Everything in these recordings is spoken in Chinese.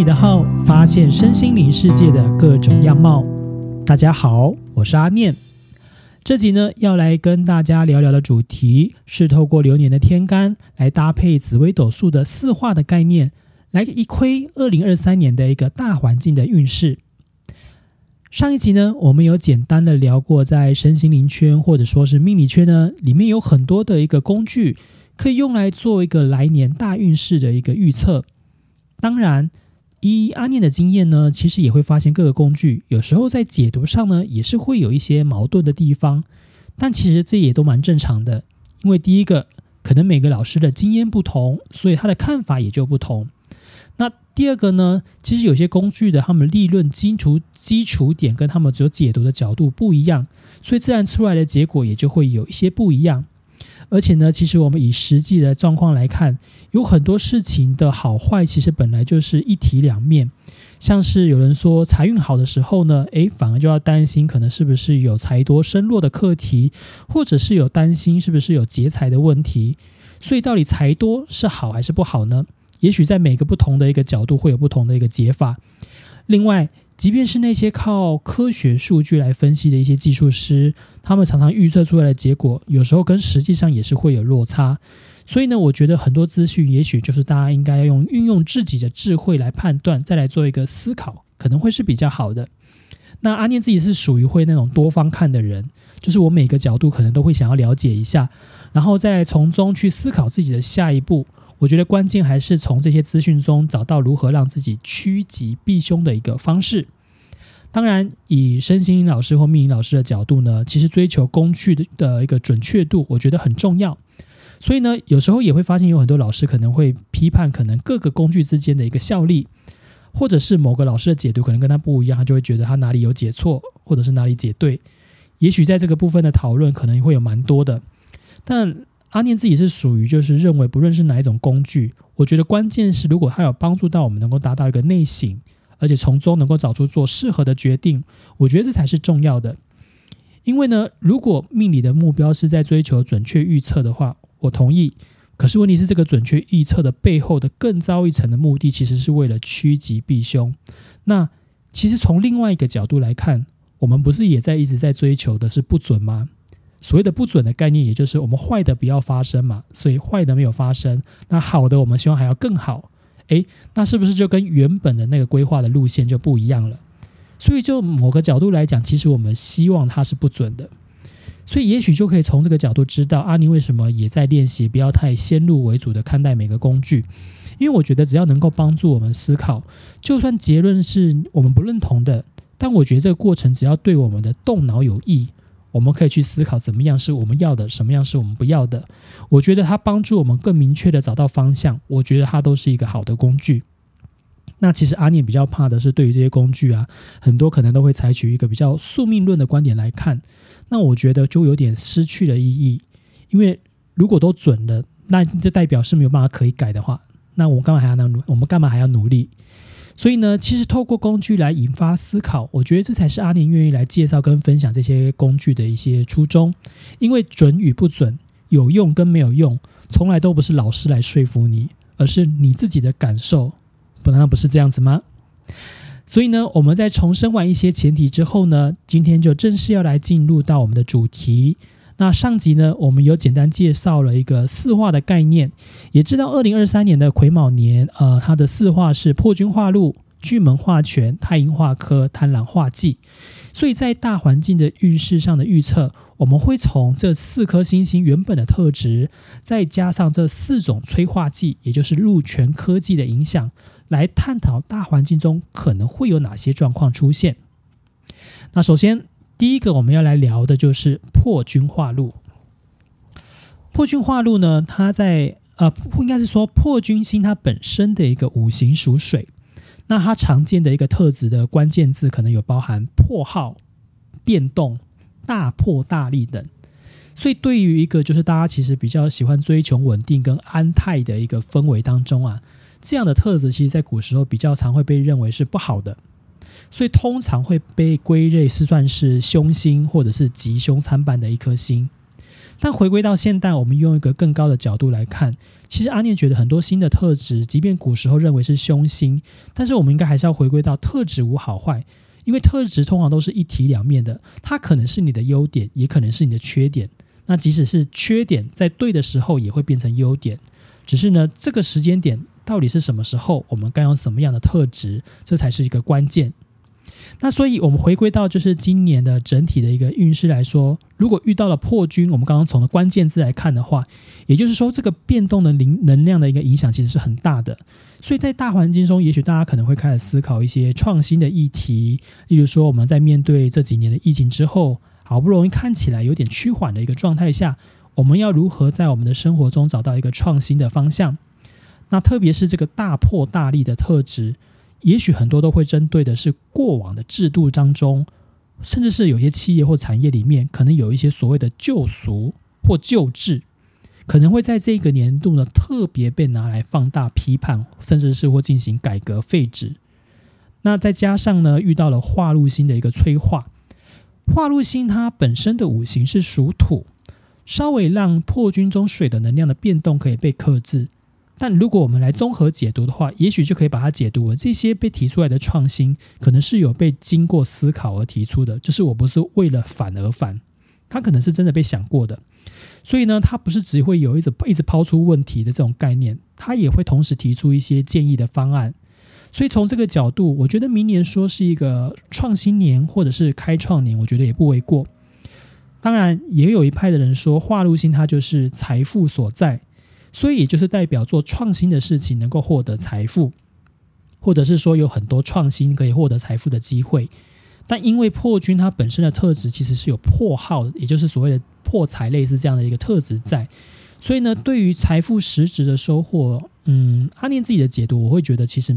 你的号，发现身心灵世界的各种样貌。大家好，我是阿念。这集呢，要来跟大家聊聊的主题是透过流年的天干来搭配紫微斗数的四化的概念，来一窥二零二三年的一个大环境的运势。上一集呢，我们有简单的聊过，在身心灵圈或者说是命理圈呢，里面有很多的一个工具，可以用来做一个来年大运势的一个预测。当然，以阿念的经验呢，其实也会发现各个工具有时候在解读上呢，也是会有一些矛盾的地方。但其实这也都蛮正常的，因为第一个，可能每个老师的经验不同，所以他的看法也就不同。那第二个呢，其实有些工具的他们立论基础基础点跟他们所解读的角度不一样，所以自然出来的结果也就会有一些不一样。而且呢，其实我们以实际的状况来看，有很多事情的好坏其实本来就是一体两面。像是有人说财运好的时候呢，诶，反而就要担心可能是不是有财多身弱的课题，或者是有担心是不是有劫财的问题。所以到底财多是好还是不好呢？也许在每个不同的一个角度会有不同的一个解法。另外，即便是那些靠科学数据来分析的一些技术师，他们常常预测出来的结果，有时候跟实际上也是会有落差。所以呢，我觉得很多资讯，也许就是大家应该要用运用自己的智慧来判断，再来做一个思考，可能会是比较好的。那阿念自己是属于会那种多方看的人，就是我每个角度可能都会想要了解一下，然后再从中去思考自己的下一步。我觉得关键还是从这些资讯中找到如何让自己趋吉避凶的一个方式。当然，以身心老师或命理老师的角度呢，其实追求工具的的一个准确度，我觉得很重要。所以呢，有时候也会发现有很多老师可能会批判可能各个工具之间的一个效力，或者是某个老师的解读可能跟他不一样，他就会觉得他哪里有解错，或者是哪里解对。也许在这个部分的讨论可能会有蛮多的，但。阿念自己是属于就是认为，不论是哪一种工具，我觉得关键是如果它有帮助到我们，能够达到一个内省，而且从中能够找出做适合的决定，我觉得这才是重要的。因为呢，如果命理的目标是在追求准确预测的话，我同意。可是问题是，这个准确预测的背后的更糟一层的目的，其实是为了趋吉避凶。那其实从另外一个角度来看，我们不是也在一直在追求的是不准吗？所谓的不准的概念，也就是我们坏的不要发生嘛，所以坏的没有发生，那好的我们希望还要更好，诶，那是不是就跟原本的那个规划的路线就不一样了？所以就某个角度来讲，其实我们希望它是不准的，所以也许就可以从这个角度知道阿尼为什么也在练习不要太先入为主的看待每个工具，因为我觉得只要能够帮助我们思考，就算结论是我们不认同的，但我觉得这个过程只要对我们的动脑有益。我们可以去思考怎么样是我们要的，什么样是我们不要的。我觉得它帮助我们更明确的找到方向。我觉得它都是一个好的工具。那其实阿念比较怕的是，对于这些工具啊，很多可能都会采取一个比较宿命论的观点来看。那我觉得就有点失去了意义。因为如果都准了，那就代表是没有办法可以改的话，那我们干嘛还要努？我们干嘛还要努力？所以呢，其实透过工具来引发思考，我觉得这才是阿宁愿意来介绍跟分享这些工具的一些初衷。因为准与不准、有用跟没有用，从来都不是老师来说服你，而是你自己的感受。不难道不是这样子吗？所以呢，我们在重申完一些前提之后呢，今天就正式要来进入到我们的主题。那上集呢，我们有简单介绍了一个四化的概念，也知道二零二三年的癸卯年，呃，它的四化是破军化禄、巨门化权、太阴化科、贪狼化忌。所以在大环境的运势上的预测，我们会从这四颗星星原本的特质，再加上这四种催化剂，也就是禄权科技的影响，来探讨大环境中可能会有哪些状况出现。那首先。第一个我们要来聊的就是破军化禄。破军化禄呢，它在呃，应该是说破军星它本身的一个五行属水，那它常见的一个特质的关键字可能有包含破耗、变动、大破大立等。所以对于一个就是大家其实比较喜欢追求稳定跟安泰的一个氛围当中啊，这样的特质其实在古时候比较常会被认为是不好的。所以通常会被归类是算是凶星或者是吉凶参半的一颗星。但回归到现代，我们用一个更高的角度来看，其实阿念觉得很多新的特质，即便古时候认为是凶星，但是我们应该还是要回归到特质无好坏，因为特质通常都是一体两面的，它可能是你的优点，也可能是你的缺点。那即使是缺点，在对的时候也会变成优点，只是呢，这个时间点到底是什么时候，我们该用什么样的特质，这才是一个关键。那所以，我们回归到就是今年的整体的一个运势来说，如果遇到了破军，我们刚刚从的关键字来看的话，也就是说，这个变动的灵能量的一个影响其实是很大的。所以在大环境中，也许大家可能会开始思考一些创新的议题，例如说，我们在面对这几年的疫情之后，好不容易看起来有点趋缓的一个状态下，我们要如何在我们的生活中找到一个创新的方向？那特别是这个大破大立的特质。也许很多都会针对的是过往的制度当中，甚至是有些企业或产业里面，可能有一些所谓的旧俗或旧制，可能会在这个年度呢特别被拿来放大批判，甚至是或进行改革废止。那再加上呢，遇到了化禄星的一个催化，化禄星它本身的五行是属土，稍微让破军中水的能量的变动可以被克制。但如果我们来综合解读的话，也许就可以把它解读为这些被提出来的创新，可能是有被经过思考而提出的，就是我不是为了反而反，它可能是真的被想过的。所以呢，它不是只会有一直一直抛出问题的这种概念，它也会同时提出一些建议的方案。所以从这个角度，我觉得明年说是一个创新年或者是开创年，我觉得也不为过。当然，也有一派的人说，化禄星它就是财富所在。所以也就是代表做创新的事情能够获得财富，或者是说有很多创新可以获得财富的机会。但因为破军它本身的特质其实是有破耗，也就是所谓的破财类似这样的一个特质在，所以呢，对于财富实质的收获，嗯，阿念自己的解读，我会觉得其实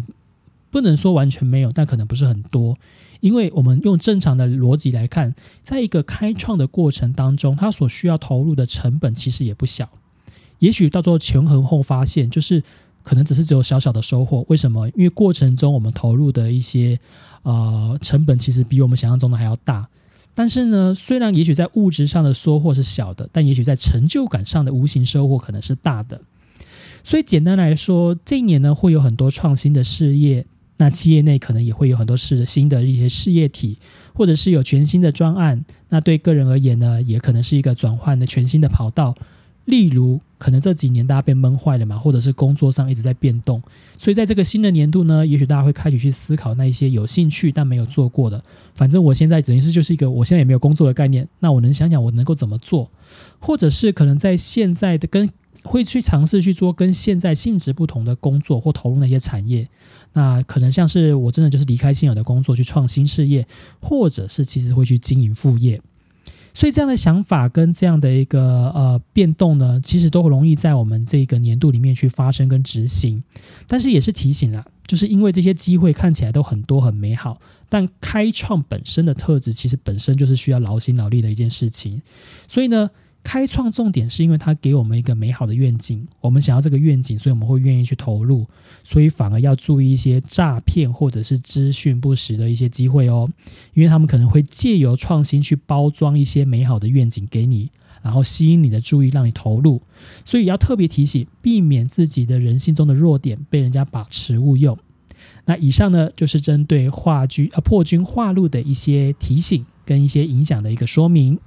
不能说完全没有，但可能不是很多。因为我们用正常的逻辑来看，在一个开创的过程当中，它所需要投入的成本其实也不小。也许到最后权衡后发现，就是可能只是只有小小的收获。为什么？因为过程中我们投入的一些呃成本，其实比我们想象中的还要大。但是呢，虽然也许在物质上的收获是小的，但也许在成就感上的无形收获可能是大的。所以简单来说，这一年呢会有很多创新的事业，那企业内可能也会有很多是新的一些事业体，或者是有全新的专案。那对个人而言呢，也可能是一个转换的全新的跑道。例如，可能这几年大家被闷坏了嘛，或者是工作上一直在变动，所以在这个新的年度呢，也许大家会开始去思考那一些有兴趣但没有做过的。反正我现在等于是就是一个我现在也没有工作的概念，那我能想想我能够怎么做，或者是可能在现在的跟会去尝试去做跟现在性质不同的工作或投入那些产业。那可能像是我真的就是离开现有的工作去创新事业，或者是其实会去经营副业。所以这样的想法跟这样的一个呃变动呢，其实都容易在我们这个年度里面去发生跟执行。但是也是提醒了，就是因为这些机会看起来都很多很美好，但开创本身的特质其实本身就是需要劳心劳力的一件事情。所以呢。开创重点是因为它给我们一个美好的愿景，我们想要这个愿景，所以我们会愿意去投入，所以反而要注意一些诈骗或者是资讯不实的一些机会哦，因为他们可能会借由创新去包装一些美好的愿景给你，然后吸引你的注意，让你投入，所以要特别提醒，避免自己的人性中的弱点被人家把持误用。那以上呢，就是针对化军啊破军化路的一些提醒跟一些影响的一个说明。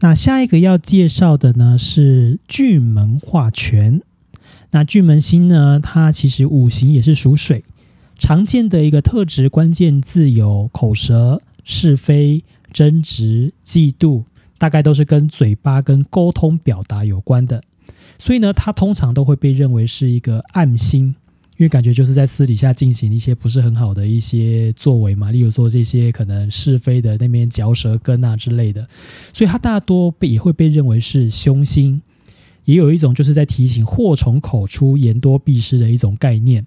那下一个要介绍的呢是巨门化权。那巨门星呢，它其实五行也是属水，常见的一个特质关键字有口舌、是非、争执、嫉妒，大概都是跟嘴巴跟沟通表达有关的。所以呢，它通常都会被认为是一个暗星。因为感觉就是在私底下进行一些不是很好的一些作为嘛，例如说这些可能是非的那边嚼舌根啊之类的，所以它大多被也会被认为是凶星，也有一种就是在提醒祸从口出，言多必失的一种概念。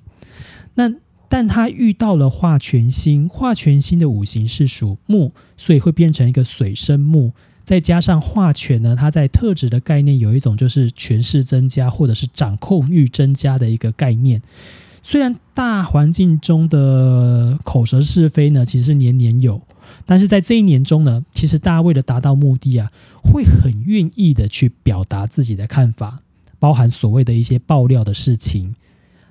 那但他遇到了化权星，化权星的五行是属木，所以会变成一个水生木。再加上化权呢，它在特质的概念有一种就是权势增加或者是掌控欲增加的一个概念。虽然大环境中的口舌是非呢，其实年年有，但是在这一年中呢，其实大家为了达到目的啊，会很愿意的去表达自己的看法，包含所谓的一些爆料的事情。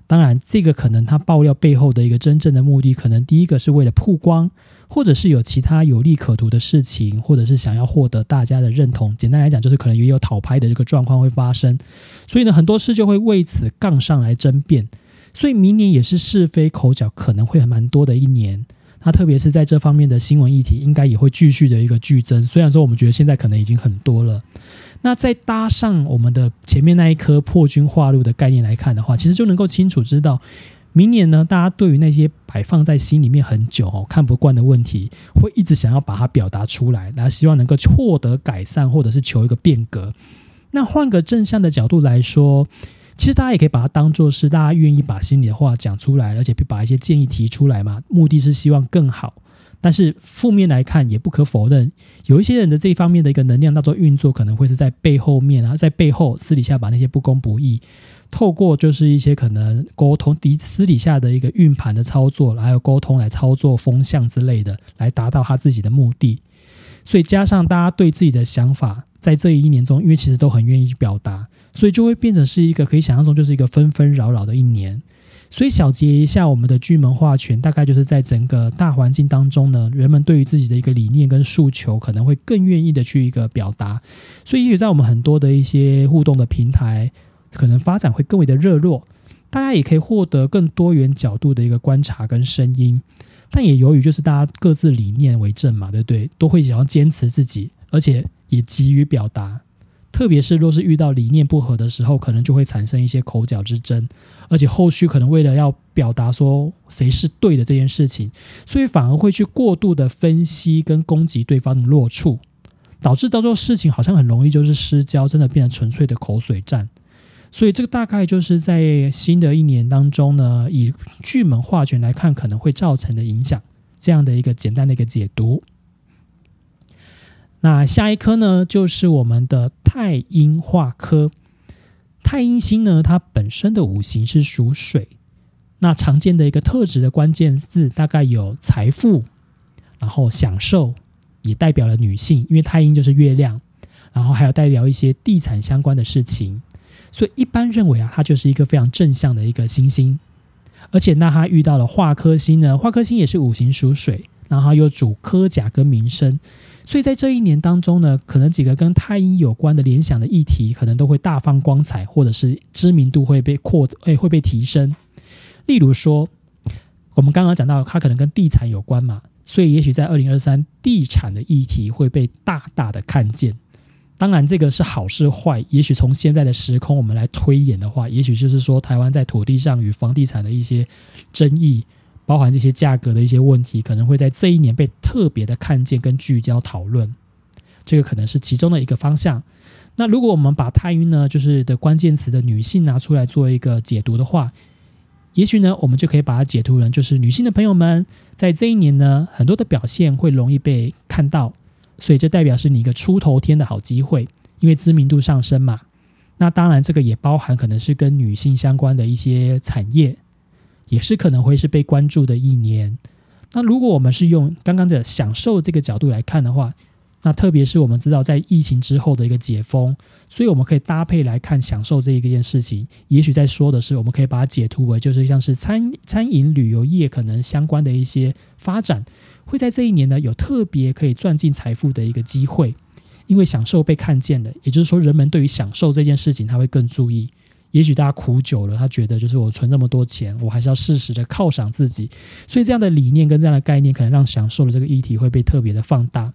当然，这个可能他爆料背后的一个真正的目的，可能第一个是为了曝光，或者是有其他有利可图的事情，或者是想要获得大家的认同。简单来讲，就是可能也有讨拍的这个状况会发生。所以呢，很多事就会为此杠上来争辩。所以明年也是是非口角可能会蛮多的一年。那特别是在这方面的新闻议题，应该也会继续的一个剧增。虽然说我们觉得现在可能已经很多了。那再搭上我们的前面那一颗破军化路的概念来看的话，其实就能够清楚知道，明年呢，大家对于那些摆放在心里面很久哦看不惯的问题，会一直想要把它表达出来，然后希望能够获得改善，或者是求一个变革。那换个正向的角度来说，其实大家也可以把它当做是大家愿意把心里的话讲出来，而且把一些建议提出来嘛，目的是希望更好。但是负面来看，也不可否认，有一些人的这方面的一个能量当做运作，可能会是在背后面啊，在背后私底下把那些不公不义，透过就是一些可能沟通底私底下的一个运盘的操作，还有沟通来操作风向之类的，来达到他自己的目的。所以加上大家对自己的想法，在这一年中，因为其实都很愿意表达，所以就会变成是一个可以想象中就是一个纷纷扰扰的一年。所以小结一下，我们的巨门化权大概就是在整个大环境当中呢，人们对于自己的一个理念跟诉求，可能会更愿意的去一个表达。所以也许在我们很多的一些互动的平台，可能发展会更为的热络，大家也可以获得更多元角度的一个观察跟声音。但也由于就是大家各自理念为正嘛，对不对？都会想要坚持自己，而且也急于表达。特别是若是遇到理念不合的时候，可能就会产生一些口角之争，而且后续可能为了要表达说谁是对的这件事情，所以反而会去过度的分析跟攻击对方的弱处，导致到最后事情好像很容易就是失焦，真的变成纯粹的口水战。所以这个大概就是在新的一年当中呢，以巨门化权来看可能会造成的影响，这样的一个简单的一个解读。那下一颗呢，就是我们的太阴化科。太阴星呢，它本身的五行是属水。那常见的一个特质的关键字，大概有财富，然后享受，也代表了女性，因为太阴就是月亮。然后还有代表一些地产相关的事情。所以一般认为啊，它就是一个非常正向的一个星星。而且那它遇到了化科星呢，化科星也是五行属水，然后又主科甲跟民生。所以在这一年当中呢，可能几个跟太阴有关的联想的议题，可能都会大放光彩，或者是知名度会被扩，诶会被提升。例如说，我们刚刚讲到，它可能跟地产有关嘛，所以也许在二零二三，地产的议题会被大大的看见。当然，这个是好是坏，也许从现在的时空我们来推演的话，也许就是说，台湾在土地上与房地产的一些争议。包含这些价格的一些问题，可能会在这一年被特别的看见跟聚焦讨论，这个可能是其中的一个方向。那如果我们把太阴呢，就是的关键词的女性拿出来做一个解读的话，也许呢，我们就可以把它解读成，就是女性的朋友们在这一年呢，很多的表现会容易被看到，所以这代表是你一个出头天的好机会，因为知名度上升嘛。那当然，这个也包含可能是跟女性相关的一些产业。也是可能会是被关注的一年。那如果我们是用刚刚的享受这个角度来看的话，那特别是我们知道在疫情之后的一个解封，所以我们可以搭配来看享受这一件事情。也许在说的是，我们可以把它解读为就是像是餐餐饮旅游业可能相关的一些发展，会在这一年呢有特别可以赚进财富的一个机会，因为享受被看见了，也就是说人们对于享受这件事情他会更注意。也许大家苦久了，他觉得就是我存这么多钱，我还是要适时的犒赏自己，所以这样的理念跟这样的概念，可能让享受的这个议题会被特别的放大。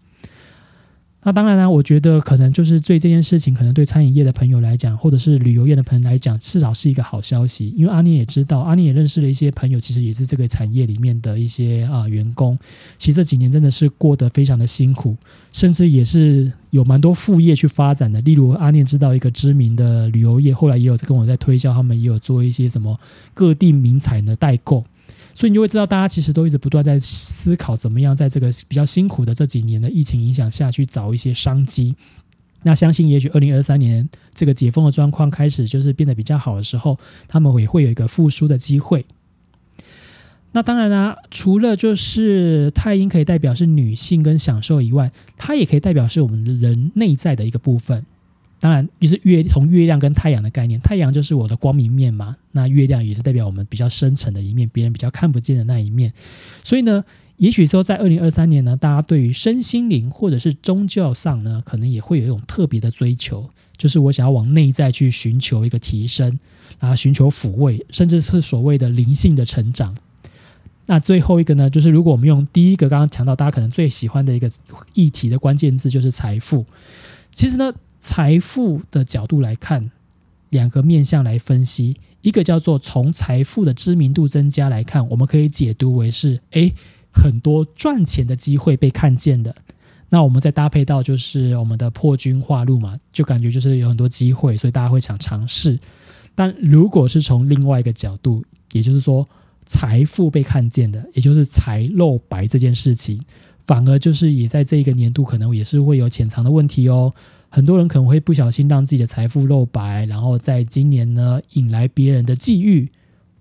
那当然啦，我觉得可能就是对这件事情，可能对餐饮业的朋友来讲，或者是旅游业的朋友来讲，至少是一个好消息。因为阿念也知道，阿念也认识了一些朋友，其实也是这个产业里面的一些啊员工。其实这几年真的是过得非常的辛苦，甚至也是有蛮多副业去发展的。例如阿念知道一个知名的旅游业，后来也有跟我在推销，他们也有做一些什么各地名产的代购。所以你就会知道，大家其实都一直不断在思考，怎么样在这个比较辛苦的这几年的疫情影响下去找一些商机。那相信，也许二零二三年这个解封的状况开始就是变得比较好的时候，他们也会有一个复苏的机会。那当然啦，除了就是太阴可以代表是女性跟享受以外，它也可以代表是我们人内在的一个部分。当然，就是月从月亮跟太阳的概念，太阳就是我的光明面嘛，那月亮也是代表我们比较深层的一面，别人比较看不见的那一面。所以呢，也许说在二零二三年呢，大家对于身心灵或者是宗教上呢，可能也会有一种特别的追求，就是我想要往内在去寻求一个提升，啊寻求抚慰，甚至是所谓的灵性的成长。那最后一个呢，就是如果我们用第一个刚刚讲到大家可能最喜欢的一个议题的关键字，就是财富。其实呢，财富的角度来看，两个面向来分析，一个叫做从财富的知名度增加来看，我们可以解读为是，诶很多赚钱的机会被看见的。那我们再搭配到就是我们的破军化路嘛，就感觉就是有很多机会，所以大家会想尝试。但如果是从另外一个角度，也就是说。财富被看见的，也就是财露白这件事情，反而就是也在这一个年度可能也是会有潜藏的问题哦。很多人可能会不小心让自己的财富露白，然后在今年呢引来别人的觊觎，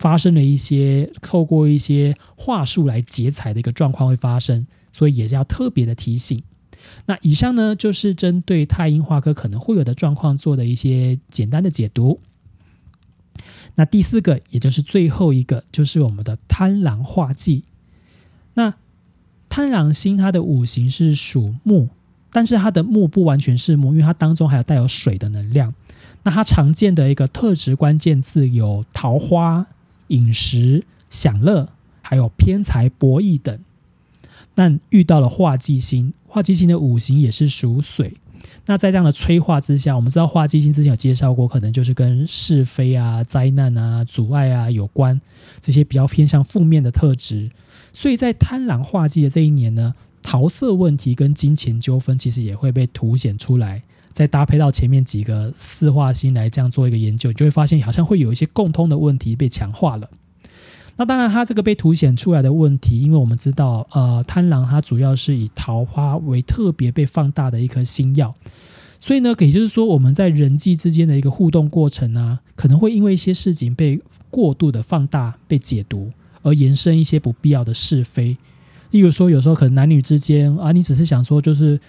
发生了一些透过一些话术来劫财的一个状况会发生，所以也是要特别的提醒。那以上呢就是针对太阴化科可能会有的状况做的一些简单的解读。那第四个，也就是最后一个，就是我们的贪狼化忌。那贪狼星它的五行是属木，但是它的木不完全是木，因为它当中还有带有水的能量。那它常见的一个特质关键字有桃花、饮食、享乐，还有偏财、博弈等。但遇到了化忌星，化忌星的五行也是属水。那在这样的催化之下，我们知道化忌星之前有介绍过，可能就是跟是非啊、灾难啊、阻碍啊有关，这些比较偏向负面的特质。所以在贪狼化忌的这一年呢，桃色问题跟金钱纠纷其实也会被凸显出来。再搭配到前面几个四化星来这样做一个研究，就会发现好像会有一些共通的问题被强化了。那当然，它这个被凸显出来的问题，因为我们知道，呃，贪狼它主要是以桃花为特别被放大的一颗星耀，所以呢，也就是说，我们在人际之间的一个互动过程啊，可能会因为一些事情被过度的放大、被解读，而延伸一些不必要的是非。例如说，有时候可能男女之间啊，你只是想说就是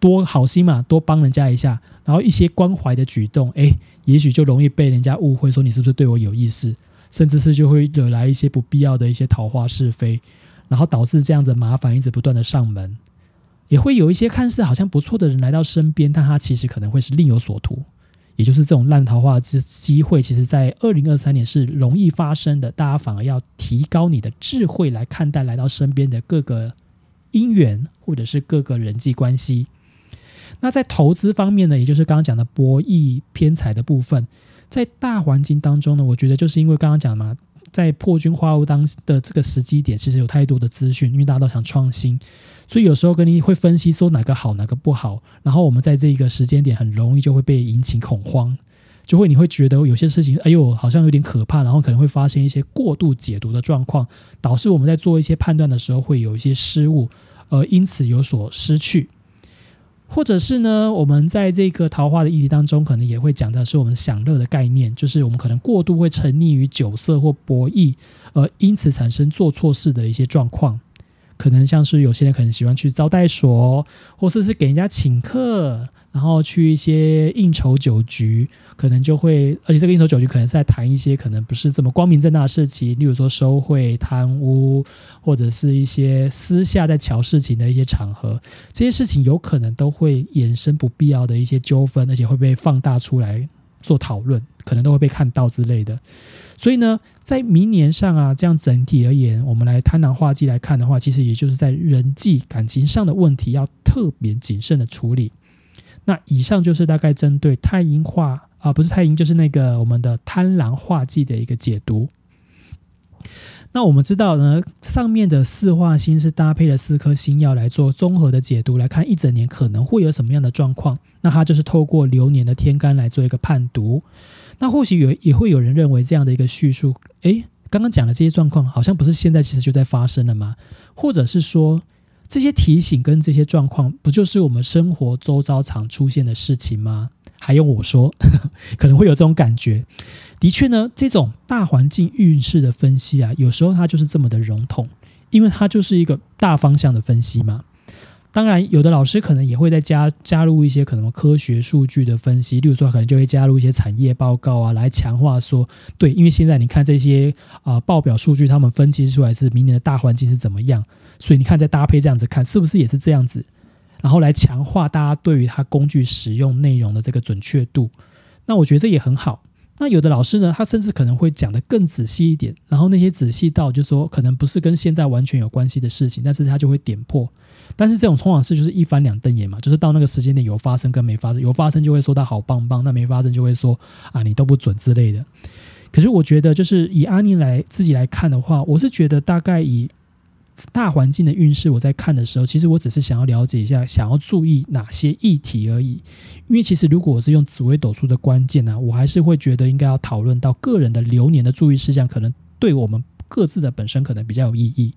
多好心嘛，多帮人家一下，然后一些关怀的举动，哎，也许就容易被人家误会说你是不是对我有意思。甚至是就会惹来一些不必要的一些桃花是非，然后导致这样子麻烦一直不断的上门，也会有一些看似好像不错的人来到身边，但他其实可能会是另有所图，也就是这种烂桃花之机会，其实在二零二三年是容易发生的。大家反而要提高你的智慧来看待来到身边的各个姻缘或者是各个人际关系。那在投资方面呢，也就是刚刚讲的博弈偏财的部分。在大环境当中呢，我觉得就是因为刚刚讲嘛，在破军化物当的这个时机点，其实有太多的资讯，因为大家都想创新，所以有时候跟你会分析说哪个好，哪个不好，然后我们在这一个时间点很容易就会被引起恐慌，就会你会觉得有些事情，哎呦，好像有点可怕，然后可能会发生一些过度解读的状况，导致我们在做一些判断的时候会有一些失误，而因此有所失去。或者是呢，我们在这个桃花的议题当中，可能也会讲到是我们享乐的概念，就是我们可能过度会沉溺于酒色或博弈，而因此产生做错事的一些状况。可能像是有些人可能喜欢去招待所，或者是给人家请客。然后去一些应酬酒局，可能就会，而且这个应酬酒局可能是在谈一些可能不是这么光明正大的事情，例如说收贿、贪污，或者是一些私下在瞧事情的一些场合，这些事情有可能都会衍生不必要的一些纠纷，而且会被放大出来做讨论，可能都会被看到之类的。所以呢，在明年上啊，这样整体而言，我们来贪婪化忌来看的话，其实也就是在人际感情上的问题要特别谨慎的处理。那以上就是大概针对太阴化啊，不是太阴，就是那个我们的贪婪化忌的一个解读。那我们知道呢，上面的四化星是搭配了四颗星耀来做综合的解读，来看一整年可能会有什么样的状况。那它就是透过流年的天干来做一个判读。那或许有也会有人认为这样的一个叙述，诶，刚刚讲的这些状况好像不是现在其实就在发生了吗？或者是说？这些提醒跟这些状况，不就是我们生活周遭常出现的事情吗？还用我说？可能会有这种感觉。的确呢，这种大环境运势的分析啊，有时候它就是这么的笼统，因为它就是一个大方向的分析嘛。当然，有的老师可能也会再加加入一些可能科学数据的分析，例如说可能就会加入一些产业报告啊，来强化说，对，因为现在你看这些啊报表数据，他们分析出来是明年的大环境是怎么样，所以你看再搭配这样子看，是不是也是这样子？然后来强化大家对于它工具使用内容的这个准确度，那我觉得这也很好。那有的老师呢，他甚至可能会讲的更仔细一点，然后那些仔细到就说可能不是跟现在完全有关系的事情，但是他就会点破。但是这种通往事就是一翻两瞪眼嘛，就是到那个时间点有发生跟没发生，有发生就会说他好棒棒，那没发生就会说啊你都不准之类的。可是我觉得就是以阿尼来自己来看的话，我是觉得大概以。大环境的运势，我在看的时候，其实我只是想要了解一下，想要注意哪些议题而已。因为其实如果我是用紫微斗数的关键呢，我还是会觉得应该要讨论到个人的流年的注意事项，可能对我们各自的本身可能比较有意义。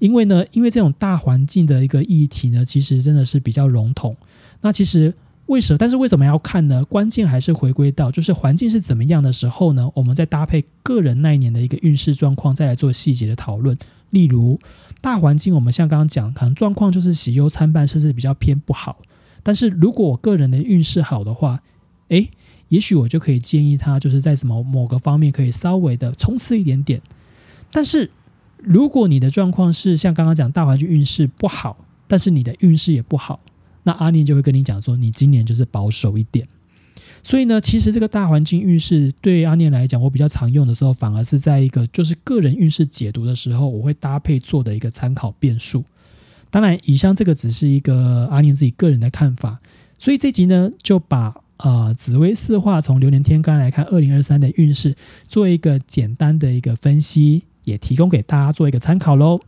因为呢，因为这种大环境的一个议题呢，其实真的是比较笼统。那其实为什么？但是为什么要看呢？关键还是回归到就是环境是怎么样的时候呢？我们再搭配个人那一年的一个运势状况，再来做细节的讨论。例如，大环境我们像刚刚讲，可能状况就是喜忧参半，甚至比较偏不好。但是如果我个人的运势好的话，诶，也许我就可以建议他，就是在什么某个方面可以稍微的冲刺一点点。但是如果你的状况是像刚刚讲大环境运势不好，但是你的运势也不好，那阿念就会跟你讲说，你今年就是保守一点。所以呢，其实这个大环境运势对阿念来讲，我比较常用的时候，反而是在一个就是个人运势解读的时候，我会搭配做的一个参考变数。当然，以上这个只是一个阿念自己个人的看法。所以这集呢，就把呃紫微四化从流年天干来看二零二三的运势，做一个简单的一个分析，也提供给大家做一个参考喽。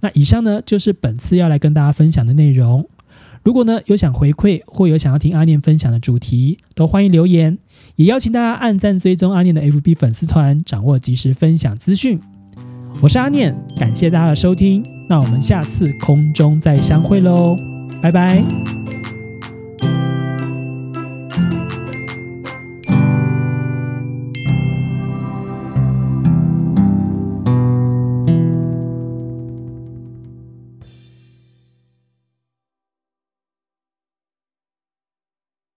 那以上呢，就是本次要来跟大家分享的内容。如果呢有想回馈或有想要听阿念分享的主题，都欢迎留言，也邀请大家按赞追踪阿念的 FB 粉丝团，掌握及时分享资讯。我是阿念，感谢大家的收听，那我们下次空中再相会喽，拜拜。